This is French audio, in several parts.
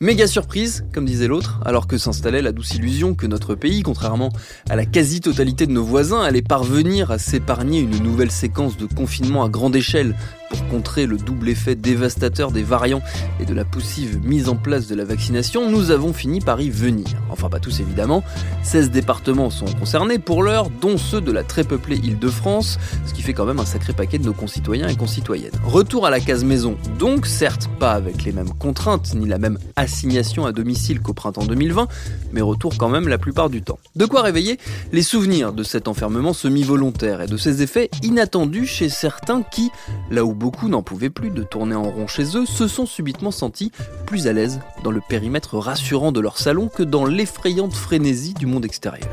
Méga surprise, comme disait l'autre, alors que s'installait la douce illusion que notre pays, contrairement à la quasi-totalité de nos voisins, allait parvenir à s'épargner une nouvelle séquence de confinement à grande échelle pour contrer le double effet dévastateur des variants et de la poussive mise en place de la vaccination, nous avons fini par y venir. Enfin pas tous évidemment, 16 départements sont concernés pour l'heure, dont ceux de la très peuplée Île-de-France, ce qui fait quand même un sacré paquet de nos concitoyens et concitoyennes. Retour à la case maison, donc certes pas avec les mêmes contraintes ni la même assignation à domicile qu'au printemps 2020, mais retour quand même la plupart du temps. De quoi réveiller les souvenirs de cet enfermement semi-volontaire et de ses effets inattendus chez certains qui, là où beaucoup n'en pouvaient plus de tourner en rond chez eux, se sont subitement sentis plus à l'aise dans le périmètre rassurant de leur salon que dans l'effrayante frénésie du monde extérieur.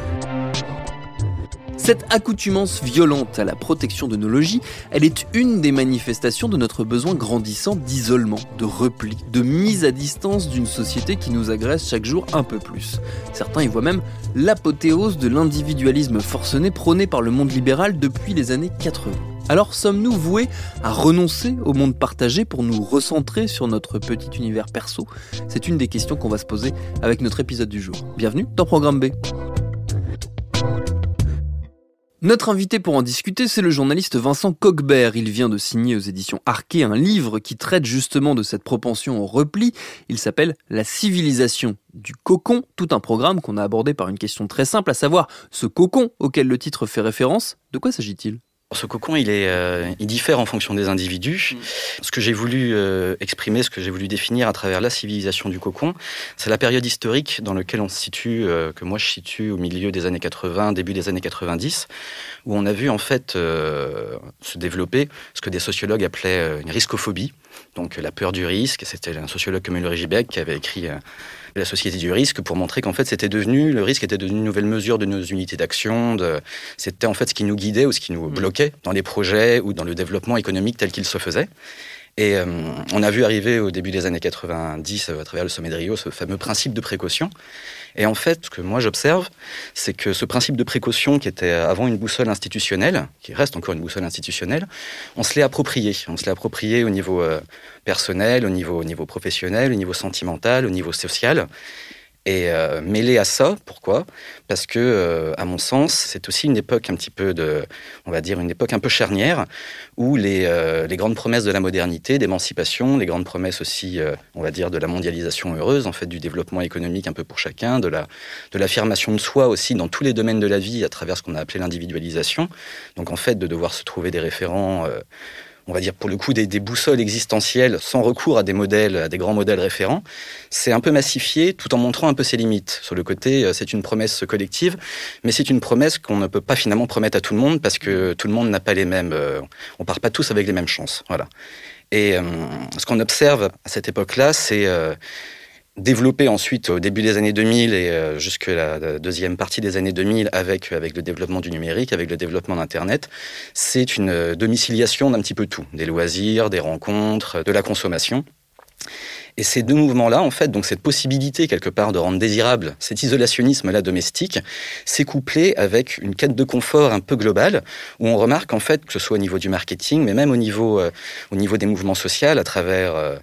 Cette accoutumance violente à la protection de nos logis, elle est une des manifestations de notre besoin grandissant d'isolement, de repli, de mise à distance d'une société qui nous agresse chaque jour un peu plus. Certains y voient même l'apothéose de l'individualisme forcené prôné par le monde libéral depuis les années 80. Alors sommes-nous voués à renoncer au monde partagé pour nous recentrer sur notre petit univers perso? C'est une des questions qu'on va se poser avec notre épisode du jour. Bienvenue dans Programme B. Notre invité pour en discuter, c'est le journaliste Vincent Cogbert. Il vient de signer aux éditions Arquet un livre qui traite justement de cette propension au repli. Il s'appelle La civilisation du cocon, tout un programme qu'on a abordé par une question très simple, à savoir ce cocon auquel le titre fait référence. De quoi s'agit-il? Ce cocon, il, est, euh, il diffère en fonction des individus. Mm. Ce que j'ai voulu euh, exprimer, ce que j'ai voulu définir à travers la civilisation du cocon, c'est la période historique dans laquelle on se situe, euh, que moi je situe au milieu des années 80, début des années 90, où on a vu en fait se développer ce que des sociologues appelaient une riscophobie, donc la peur du risque. C'était un sociologue comme Ulrich Beck qui avait écrit la société du risque pour montrer qu'en fait c'était devenu le risque était devenu une nouvelle mesure de nos unités d'action. C'était en fait ce qui nous guidait ou ce qui nous mm. bloquait dans les projets ou dans le développement économique tel qu'il se faisait. Et euh, on a vu arriver au début des années 90, euh, à travers le sommet de Rio, ce fameux principe de précaution. Et en fait, ce que moi j'observe, c'est que ce principe de précaution qui était avant une boussole institutionnelle, qui reste encore une boussole institutionnelle, on se l'est approprié. On se l'est approprié au niveau euh, personnel, au niveau, au niveau professionnel, au niveau sentimental, au niveau social. Et euh, mêlé à ça, pourquoi? Parce que, euh, à mon sens, c'est aussi une époque un petit peu de, on va dire, une époque un peu charnière, où les, euh, les grandes promesses de la modernité, d'émancipation, les grandes promesses aussi, on va dire, de la mondialisation heureuse, en fait, du développement économique un peu pour chacun, de la, de l'affirmation de soi aussi dans tous les domaines de la vie à travers ce qu'on a appelé l'individualisation. Donc, en fait, de devoir se trouver des référents on va dire pour le coup des, boussoles existentielles sans recours à des modèles, à des grands modèles référents, c'est un peu massifié tout en montrant un peu ses limites. Sur le côté, euh, c'est une promesse collective, mais c'est une promesse qu'on ne peut pas finalement promettre à tout le monde parce que tout le monde n'a pas les mêmes, euh, on part pas tous avec les mêmes chances. Voilà. Et euh, ce qu'on observe à cette époque-là, c'est développé ensuite au début des années 2000 et euh, jusque la deuxième partie des années 2000 avec, avec le développement du numérique, avec le développement d'Internet, c'est une euh, domiciliation d'un petit peu tout, des loisirs, des rencontres, de la consommation. Et ces deux mouvements-là, en fait, donc cette possibilité quelque part de rendre désirable cet isolationnisme-là domestique, s'est couplé avec une quête de confort un peu globale, où on remarque en fait que ce soit au niveau du marketing, mais même au niveau, euh, au niveau des mouvements sociaux, à travers euh,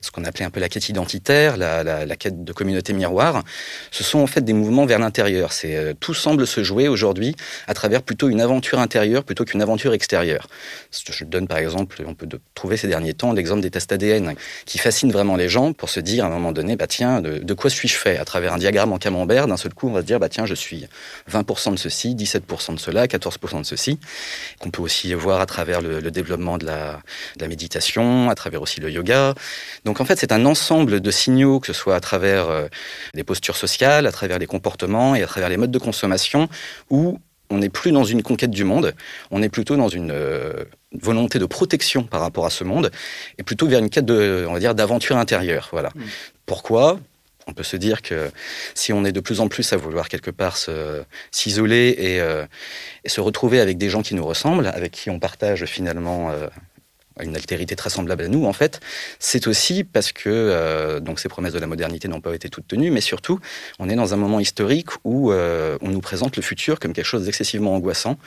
ce qu'on appelait un peu la quête identitaire, la, quête de communauté miroir, ce sont en fait des mouvements vers l'intérieur. Euh, tout semble se jouer aujourd'hui à travers plutôt une aventure intérieure plutôt qu'une aventure extérieure. Je donne par exemple, on peut trouver ces derniers temps l'exemple des tests ADN qui fascinent vraiment les gens pour se dire à un moment donné, bah tiens, de, de quoi suis-je fait? À travers un diagramme en camembert, d'un seul coup, on va se dire, bah tiens, je suis 20% de ceci, 17% de cela, 14% de ceci. Qu'on peut aussi voir à travers le, développement de la, de la, méditation, à travers aussi le yoga. Donc en fait, c'est un ensemble de signaux, que ce soit à travers euh, les postures sociales, à travers les comportements et à travers les modes de consommation, où on n'est plus dans une conquête du monde, on est plutôt dans une euh, volonté de protection par rapport à ce monde, et plutôt vers une quête de, on va dire, d'aventure intérieure. Voilà. Mmh. Pourquoi? On peut se dire que si on est de plus en plus à vouloir quelque part s'isoler et, euh, et, se retrouver avec des gens qui nous ressemblent, avec qui on partage finalement euh, une altérité très semblable à nous, en fait, c'est aussi parce que euh, ces promesses de la modernité n'ont pas été toutes tenues, mais surtout, on est dans un moment historique où euh, on nous présente le futur comme quelque chose d'excessivement angoissant,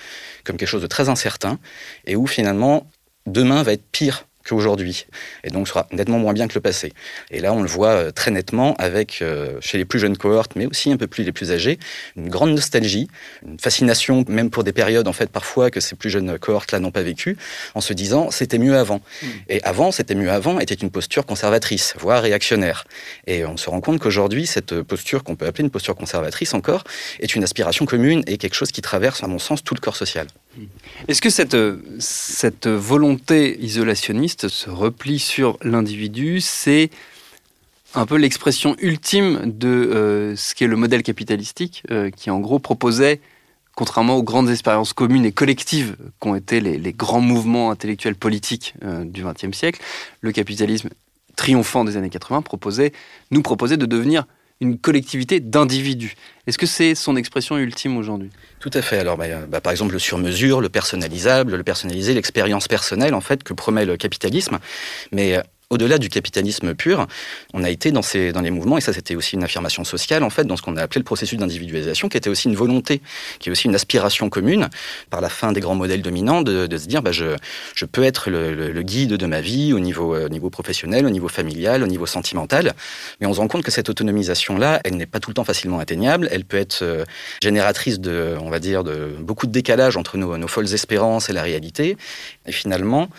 comme quelque chose de très incertain, et où finalement, demain va être pire qu'aujourd'hui, et donc sera nettement moins bien que le passé. Et là, on le voit euh, très nettement avec, euh, chez les plus jeunes cohortes, mais aussi un peu plus les plus âgés, une grande nostalgie, une fascination, même pour des périodes, en fait, parfois, que ces plus jeunes cohortes-là n'ont pas vécu, en se disant, c'était mieux avant. Mmh. Et avant, c'était mieux avant, était une posture conservatrice, voire réactionnaire. Et on se rend compte qu'aujourd'hui, cette posture qu'on peut appeler une posture conservatrice encore, est une aspiration commune et quelque chose qui traverse, à mon sens, tout le corps social. Est-ce que cette, cette volonté isolationniste, ce repli sur l'individu, c'est un peu l'expression ultime de euh, ce qu'est le modèle capitalistique, euh, qui en gros proposait, contrairement aux grandes expériences communes et collectives qu'ont été les, grands mouvements intellectuels politiques euh, du XXe siècle, le capitalisme triomphant des années 80 proposait, nous proposait de devenir une collectivité d'individus. Est-ce que c'est son expression ultime aujourd'hui? Tout à fait. Alors, bah, bah, par exemple, le sur-mesure, le personnalisable, le personnalisé, l'expérience personnelle, en fait, que promet le capitalisme. Mais au-delà du capitalisme pur, on a été dans, ces, dans les mouvements, et ça c'était aussi une affirmation sociale, en fait, dans ce qu'on a appelé le processus d'individualisation, qui était aussi une volonté, qui est aussi une aspiration commune, par la fin des grands modèles dominants, de, se dire, bah, je, je peux être le, le, guide de ma vie au niveau, au niveau professionnel, au niveau familial, au niveau sentimental, mais on se rend compte que cette autonomisation-là, elle n'est pas tout le temps facilement atteignable, elle peut être euh, génératrice de, on va dire, de beaucoup de décalage entre nos, nos folles espérances et la réalité, et finalement,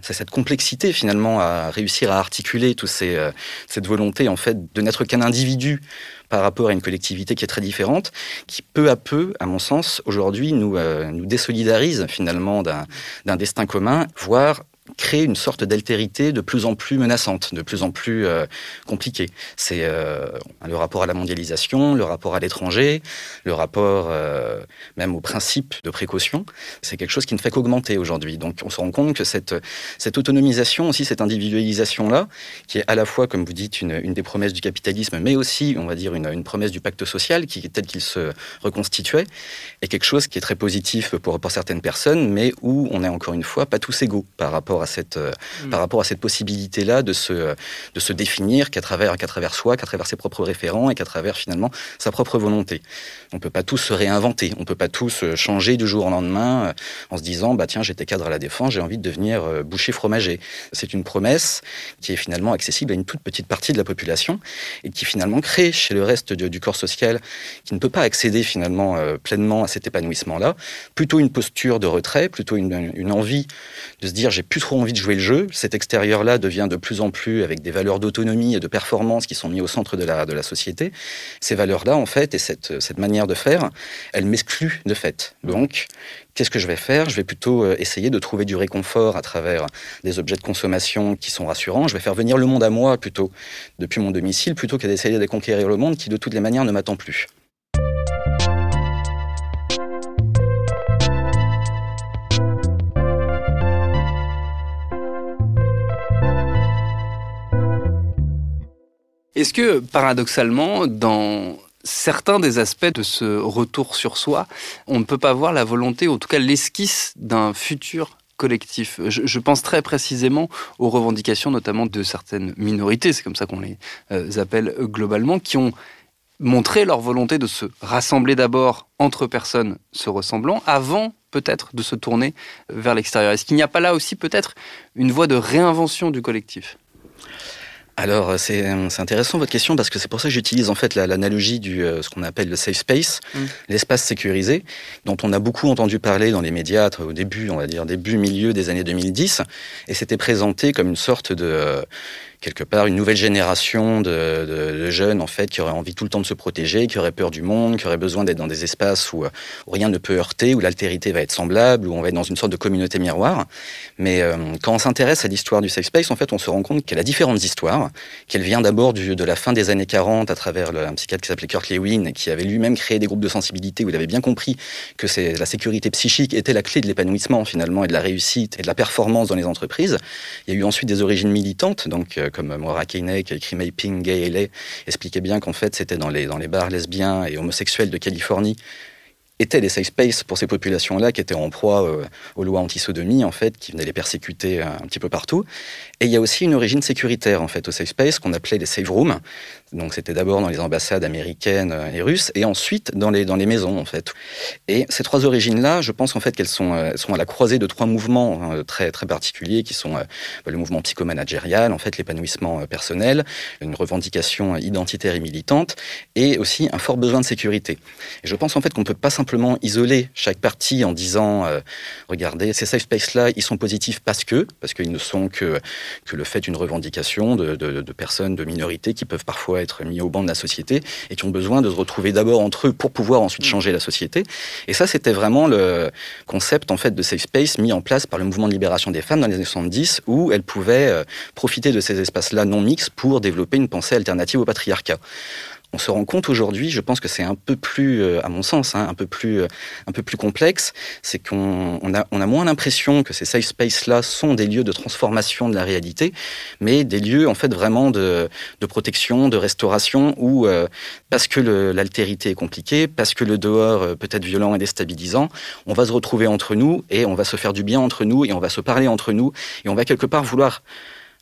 c'est cette complexité, finalement, à réussir réussir à articuler toute euh, cette volonté en fait de n'être qu'un individu par rapport à une collectivité qui est très différente, qui peu à peu, à mon sens, aujourd'hui nous, euh, nous désolidarise finalement d'un destin commun, voire créer une sorte d'altérité de plus en plus menaçante, de plus en plus euh, compliquée. C'est euh, le rapport à la mondialisation, le rapport à l'étranger, le rapport euh, même au principe de précaution. C'est quelque chose qui ne fait qu'augmenter aujourd'hui. Donc on se rend compte que cette, cette autonomisation, aussi cette individualisation-là, qui est à la fois, comme vous dites, une, une, des promesses du capitalisme, mais aussi, on va dire, une, une promesse du pacte social, qui, tel qu'il se reconstituait, est quelque chose qui est très positif pour, pour certaines personnes, mais où on est encore une fois pas tous égaux par rapport à cette, mmh. par rapport à cette possibilité-là de se, de se définir qu'à travers, qu'à travers soi, qu'à travers ses propres référents et qu'à travers finalement sa propre volonté. On ne peut pas tous se réinventer, on ne peut pas tous euh, changer du jour au lendemain euh, en se disant bah tiens j'étais cadre à la défense, j'ai envie de devenir euh, boucher fromager. C'est une promesse qui est finalement accessible à une toute petite partie de la population et qui finalement crée chez le reste du, du corps social qui ne peut pas accéder finalement euh, pleinement à cet épanouissement-là, plutôt une posture de retrait, plutôt une, une envie de se dire j'ai plus trop envie de jouer le jeu. Cet extérieur-là devient de plus en plus avec des valeurs d'autonomie et de performance qui sont mis au centre de la, de la société. Ces valeurs-là, en fait, et cette, cette manière de faire, elles m'excluent de fait. Donc, qu'est-ce que je vais faire? Je vais plutôt euh, essayer de trouver du réconfort à travers des objets de consommation qui sont rassurants. Je vais faire venir le monde à moi plutôt depuis mon domicile, plutôt qu'à d'essayer de conquérir le monde qui de toutes les manières ne m'attend plus. Est-ce que, paradoxalement, dans certains des aspects de ce retour sur soi, on ne peut pas voir la volonté, ou en tout cas l'esquisse d'un futur collectif? Je, pense très précisément aux revendications notamment de certaines minorités, c'est comme ça qu'on les euh, appelle globalement, qui ont montré leur volonté de se rassembler d'abord entre personnes se ressemblant avant peut-être de se tourner vers l'extérieur. Est-ce qu'il n'y a pas là aussi peut-être une voie de réinvention du collectif? Alors c'est intéressant votre question parce que c'est pour ça que j'utilise en fait l'analogie du euh, ce qu'on appelle le safe space, mm. l'espace sécurisé, dont on a beaucoup entendu parler dans les médias au début, on va dire début milieu des années 2010, et c'était présenté comme une sorte de euh, quelque part une nouvelle génération de, jeunes en fait qui auraient envie tout le temps de se protéger, qui auraient peur du monde, qui auraient besoin d'être dans des espaces où, rien ne peut heurter, où l'altérité va être semblable, où on va être dans une sorte de communauté miroir. Mais euh, quand on s'intéresse à l'histoire du safe space, en fait, on se rend compte qu'elle a différentes histoires, qu'elle vient d'abord de la fin des années 40 à travers un psychiatre qui s'appelait Kurt Lewin, qui avait lui-même créé des groupes de sensibilité où il avait bien compris que c'est la sécurité psychique était la clé de l'épanouissement finalement et de la réussite et de la performance dans les entreprises. Il y a eu ensuite des origines militantes, donc euh, comme Maura Keiney, qui a écrit Mapping Gay LA, expliquait bien qu'en fait, c'était dans les, dans les bars lesbiens et homosexuels de Californie étaient des safe spaces pour ces populations-là qui étaient en proie euh, aux lois anti-sodomie, en fait, qui venaient les persécuter un petit peu partout. Et il y a aussi une origine sécuritaire, en fait, au safe space, qu'on appelait les safe rooms. Donc, c'était d'abord dans les ambassades américaines et russes, et ensuite dans les, dans les maisons, en fait. Et ces trois origines-là, je pense, en fait, qu'elles sont, euh, sont à la croisée de trois mouvements hein, très, très particuliers, qui sont euh, le mouvement psychomanagérial, en fait, l'épanouissement personnel, une revendication identitaire et militante, et aussi un fort besoin de sécurité. Et je pense, en fait, qu'on ne peut pas simplement isoler chaque partie en disant euh, regardez, ces safe spaces-là, ils sont positifs parce que, parce qu'ils ne sont que, que le fait d'une revendication de, de, personnes, de minorités qui peuvent parfois être mis au banc de la société et qui ont besoin de se retrouver d'abord entre eux pour pouvoir ensuite mm. changer la société. Et ça, c'était vraiment le concept en fait de safe space mis en place par le mouvement de libération des femmes dans les années 70 où elles pouvaient euh, profiter de ces espaces-là non mixtes pour développer une pensée alternative au patriarcat on se rend compte aujourd'hui, je pense que c'est un peu plus, euh, à mon sens, hein, un peu plus, euh, un peu plus complexe, c'est qu'on on a, on a moins l'impression que ces safe spaces-là sont des lieux de transformation de la réalité, mais des lieux en fait vraiment de, de protection, de restauration, où euh, parce que l'altérité est compliquée, parce que le dehors peut être violent et déstabilisant, on va se retrouver entre nous et on va se faire du bien entre nous et on va se parler entre nous et on va quelque part vouloir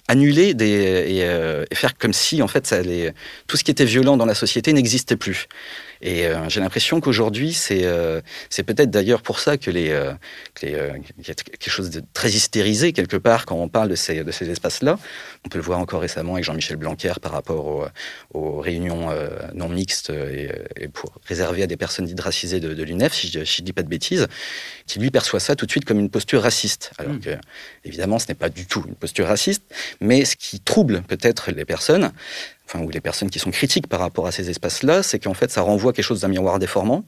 annuler des, euh, et, faire comme si en fait ça allait, tout ce qui était violent dans la société n'existait plus. Et euh, j'ai l'impression qu'aujourd'hui, c'est euh, c'est peut-être d'ailleurs pour ça que les, euh, que les y a quelque chose de très hystérisé quelque part quand on parle de ces, de ces espaces-là. On peut le voir encore récemment avec Jean-Michel Blanquer par rapport aux, aux réunions non mixtes et, et, pour réserver à des personnes dites racisées de, de l'UNEF, si je, ne dis pas de bêtises, qui lui perçoit ça tout de suite comme une posture raciste. Alors mmh. que, évidemment, ce n'est pas du tout une posture raciste, mais ce qui trouble peut-être les personnes, enfin, ou les personnes qui sont critiques par rapport à ces espaces-là, c'est qu'en fait, ça renvoie quelque chose d'un miroir déformant.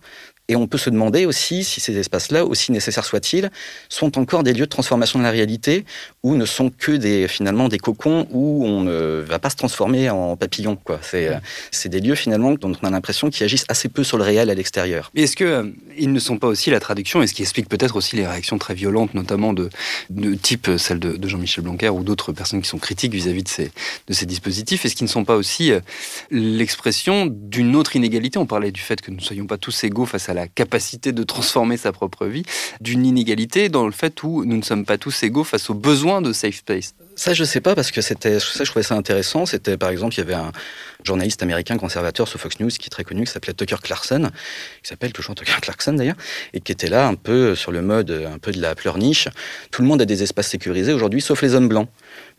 Et on peut se demander aussi si ces espaces-là, aussi nécessaires soient-ils, sont encore des lieux de transformation de la réalité ou ne sont que des, finalement des cocons où on ne va pas se transformer en papillon. Quoi. C'est, des lieux finalement dont on a l'impression qu'ils agissent assez peu sur le réel à l'extérieur. Est-ce qu'ils euh, ne sont pas aussi la traduction, et ce qui explique peut-être aussi les réactions très violentes, notamment de, type celle de, de Jean-Michel Blanquer ou d'autres personnes qui sont critiques vis-à-vis de ces, de ces dispositifs, est-ce qu'ils ne sont pas aussi euh, l'expression d'une autre inégalité On parlait du fait que nous ne soyons pas tous égaux face à la la capacité de transformer sa propre vie, d'une inégalité dans le fait où nous ne sommes pas tous égaux face aux besoins de safe space. Ça, je sais pas parce que c'était ça, je trouvais ça intéressant. C'était par exemple, il y avait un journaliste américain conservateur sur Fox News qui est très connu, qui s'appelait Tucker Clarkson, qui s'appelle toujours Tucker Clarkson d'ailleurs, et qui était là un peu sur le mode un peu de la pleurniche. Tout le monde a des espaces sécurisés aujourd'hui, sauf les hommes blancs.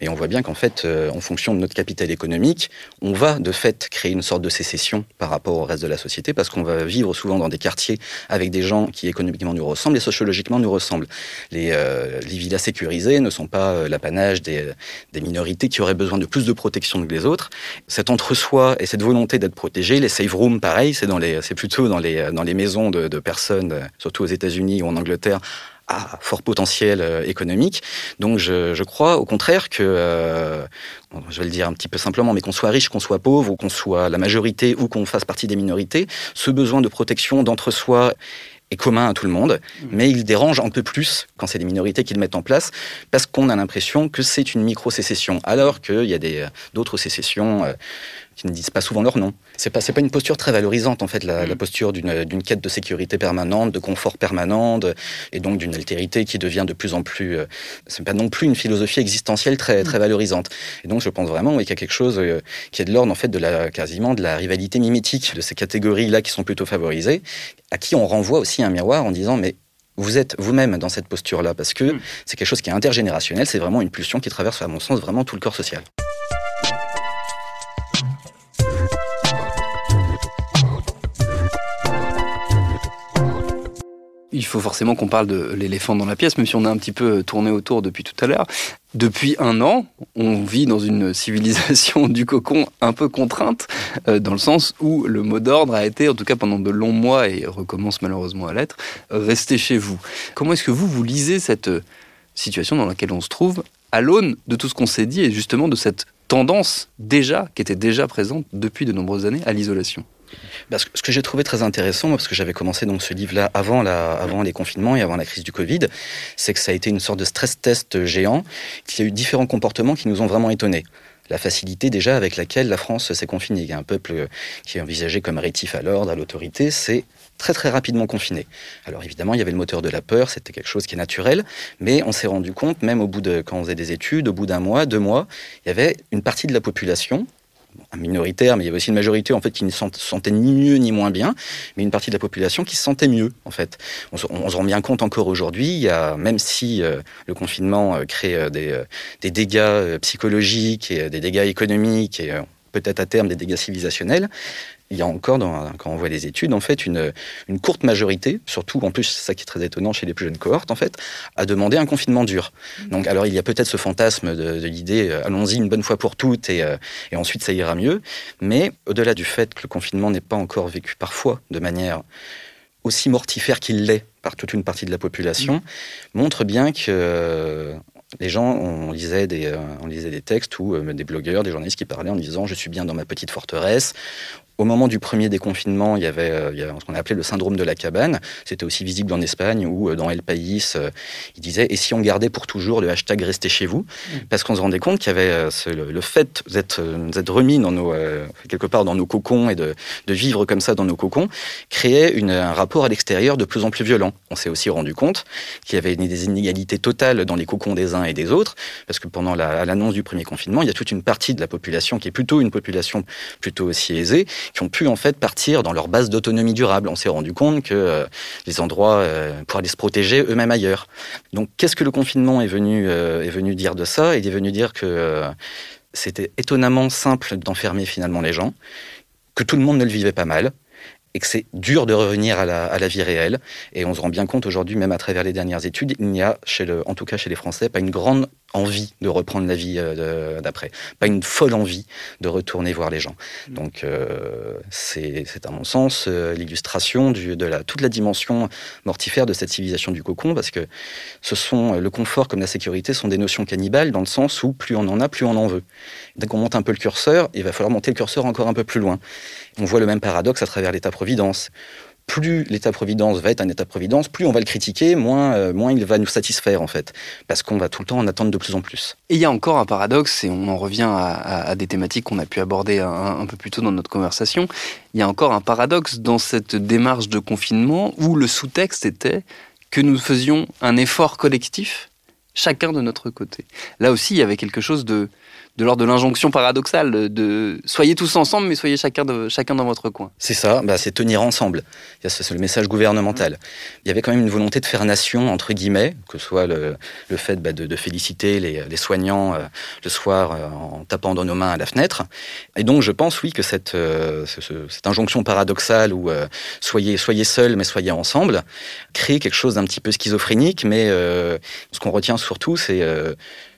Et on voit bien qu'en fait, euh, en fonction de notre capital économique, on va de fait créer une sorte de sécession par rapport au reste de la société, parce qu'on va vivre souvent dans des quartiers avec des gens qui économiquement nous ressemblent et sociologiquement nous ressemblent. Les, euh, les villas sécurisées ne sont pas euh, l'apanage des, des, minorités qui auraient besoin de plus de protection que les autres. Cet entre-soi et cette volonté d'être protégé, les safe rooms, pareil, c'est plutôt dans les, dans les maisons de, de personnes, surtout aux États-Unis ou en Angleterre, à fort potentiel euh, économique. Donc je, je, crois au contraire que, euh, je vais le dire un petit peu simplement, mais qu'on soit riche, qu'on soit pauvre, ou qu'on soit la majorité, ou qu'on fasse partie des minorités, ce besoin de protection d'entre-soi est commun à tout le monde, mmh. mais il dérange un peu plus quand c'est des minorités qui le mettent en place, parce qu'on a l'impression que c'est une micro-sécession, alors qu'il y a d'autres sécessions. Qui ne disent pas souvent leur nom. C'est pas, pas une posture très valorisante, en fait, la, mm. posture d'une quête de sécurité permanente, de confort permanent, et donc d'une altérité qui devient de plus en plus. Euh, c'est pas non plus une philosophie existentielle très, très mm. valorisante. Et donc, je pense vraiment qu'il y a quelque chose euh, qui est de l'ordre, en fait, de la, quasiment de la rivalité mimétique de ces catégories-là qui sont plutôt favorisées, à qui on renvoie aussi un miroir en disant, mais vous êtes vous-même dans cette posture-là, parce que mm. c'est quelque chose qui est intergénérationnel, c'est vraiment une pulsion qui traverse, à mon sens, vraiment tout le corps social. Il faut forcément qu'on parle de l'éléphant dans la pièce, même si on a un petit peu tourné autour depuis tout à l'heure. Depuis un an, on vit dans une civilisation du cocon un peu contrainte, euh, dans le sens où le mot d'ordre a été, en tout cas pendant de longs mois, et recommence malheureusement à l'être, restez chez vous. Comment est-ce que vous, vous lisez cette situation dans laquelle on se trouve, à l'aune de tout ce qu'on s'est dit, et justement de cette tendance déjà, qui était déjà présente depuis de nombreuses années, à l'isolation? Ce que j'ai trouvé très intéressant, parce que j'avais commencé donc ce livre-là avant, avant les confinements et avant la crise du Covid, c'est que ça a été une sorte de stress test géant, qui a eu différents comportements qui nous ont vraiment étonnés la facilité déjà avec laquelle la France s'est confinée. Il y a un peuple qui est envisagé comme rétif à l'ordre, à l'autorité, c'est très très rapidement confiné. Alors évidemment, il y avait le moteur de la peur, c'était quelque chose qui est naturel, mais on s'est rendu compte, même au bout de, quand on faisait des études, au bout d'un mois, deux mois, il y avait une partie de la population, minoritaire, mais il y avait aussi une majorité en fait qui ne se sentait ni mieux ni moins bien, mais une partie de la population qui se sentait mieux en fait. On se, rend bien compte encore aujourd'hui, même si euh, le confinement euh, crée euh, des, des, dégâts psychologiques et des dégâts économiques et peut-être à terme des dégâts civilisationnels, il y a encore, quand on voit les études, en fait, une, une courte majorité, surtout en plus, c'est ça qui est très étonnant chez les plus jeunes cohortes, en fait, à demander un confinement dur. Mmh. Donc, alors, il y a peut-être ce fantasme de, l'idée, euh, allons-y une bonne fois pour toutes et, euh, et ensuite ça ira mieux. Mais au-delà du fait que le confinement n'est pas encore vécu parfois de manière aussi mortifère qu'il l'est par toute une partie de la population, mmh. montre bien que euh, les gens, on lisait des, on lisait des textes ou des blogueurs, des journalistes qui parlaient en disant je suis bien dans ma petite forteresse, au moment du premier déconfinement, il y avait, euh, ce qu'on a appelé le syndrome de la cabane. C'était aussi visible en Espagne ou euh, dans El País, euh, il disait et si on gardait pour toujours le hashtag restez chez vous? Mm. Parce qu'on se rendait compte qu'il y avait le, fait d'être remis dans nos, quelque part dans nos cocons et de, vivre comme ça dans nos cocons créait une, un rapport à l'extérieur de plus en plus violent. On s'est aussi rendu compte qu'il y avait des inégalités totales dans les cocons des uns et des autres, parce que pendant l'annonce du premier confinement, il y a toute une partie de la population qui est plutôt une population plutôt aussi aisée, qui ont pu en fait partir dans leur base d'autonomie durable. On s'est rendu compte que euh, les endroits euh, pour aller se protéger eux-mêmes ailleurs. Donc qu'est-ce que le confinement est venu, euh, est venu dire de ça? Il est venu dire que c'était étonnamment simple d'enfermer finalement les gens, que tout le monde ne le vivait pas mal, et que c'est dur de revenir à la, à la, vie réelle. Et on se rend bien compte aujourd'hui, même à travers les dernières études, il n'y a, chez le, en tout cas chez les Français, pas une grande envie de reprendre la vie euh, d'après, pas une folle envie de retourner voir les gens. Mm. Donc euh, c'est à mon sens euh, l'illustration de la, toute la dimension mortifère de cette civilisation du cocon, parce que ce sont le confort comme la sécurité sont des notions cannibales dans le sens où plus on en a, plus on en veut. Dès qu'on monte un peu le curseur, il va falloir monter le curseur encore un peu plus loin. On voit le même paradoxe à travers l'État-providence plus l'État-providence va être un État-providence, plus on va le critiquer, moins, euh, moins il va nous satisfaire en fait, parce qu'on va tout le temps en attendre de plus en plus. Et il y a encore un paradoxe, et on en revient à, des thématiques qu'on a pu aborder un, peu plus tôt dans notre conversation, il y a encore un paradoxe dans cette démarche de confinement où le sous-texte était que nous faisions un effort collectif, chacun de notre côté. Là aussi, il y avait quelque chose de de l'ordre de l'injonction paradoxale de soyez tous ensemble, mais soyez chacun, de, chacun dans votre coin. C'est ça, bah, c'est tenir ensemble. C'est le message gouvernemental. Il y avait quand même une volonté de faire nation, entre guillemets, que ce soit le, le fait bah, de, féliciter les, les soignants euh, le soir euh, en tapant dans nos mains à la fenêtre. Et donc, je pense, oui, que cette, euh, cette injonction paradoxale où soyez, soyez seuls, mais soyez ensemble, crée quelque chose d'un petit peu schizophrénique, mais ce qu'on retient surtout, c'est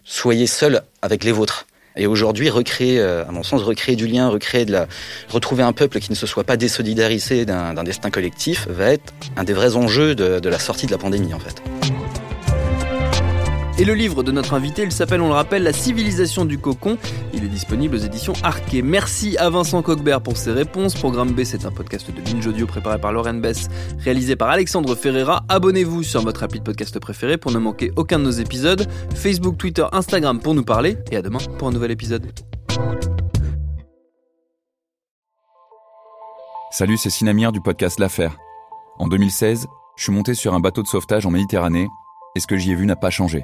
soyez seuls avec les vôtres. Et aujourd'hui, recréer, euh, à mon sens, recréer du lien, recréer de la, retrouver un peuple qui ne se soit pas désolidarisé d'un destin collectif va être un des vrais enjeux de, de la sortie de la pandémie, en fait. Et le livre de notre invité, il s'appelle, on le rappelle, La civilisation du cocon. Il est disponible aux éditions Arquet. Merci à Vincent Coquebert pour ses réponses. Programme B, c'est un podcast de Binge Audio préparé par Lauren Bess, réalisé par Alexandre Ferreira. Abonnez-vous sur votre appli de podcast préféré pour ne manquer aucun de nos épisodes. Facebook, Twitter, Instagram pour nous parler. Et à demain pour un nouvel épisode. Salut, c'est Sinamir du podcast L'Affaire. En 2016, je suis monté sur un bateau de sauvetage en Méditerranée et ce que j'y ai vu n'a pas changé.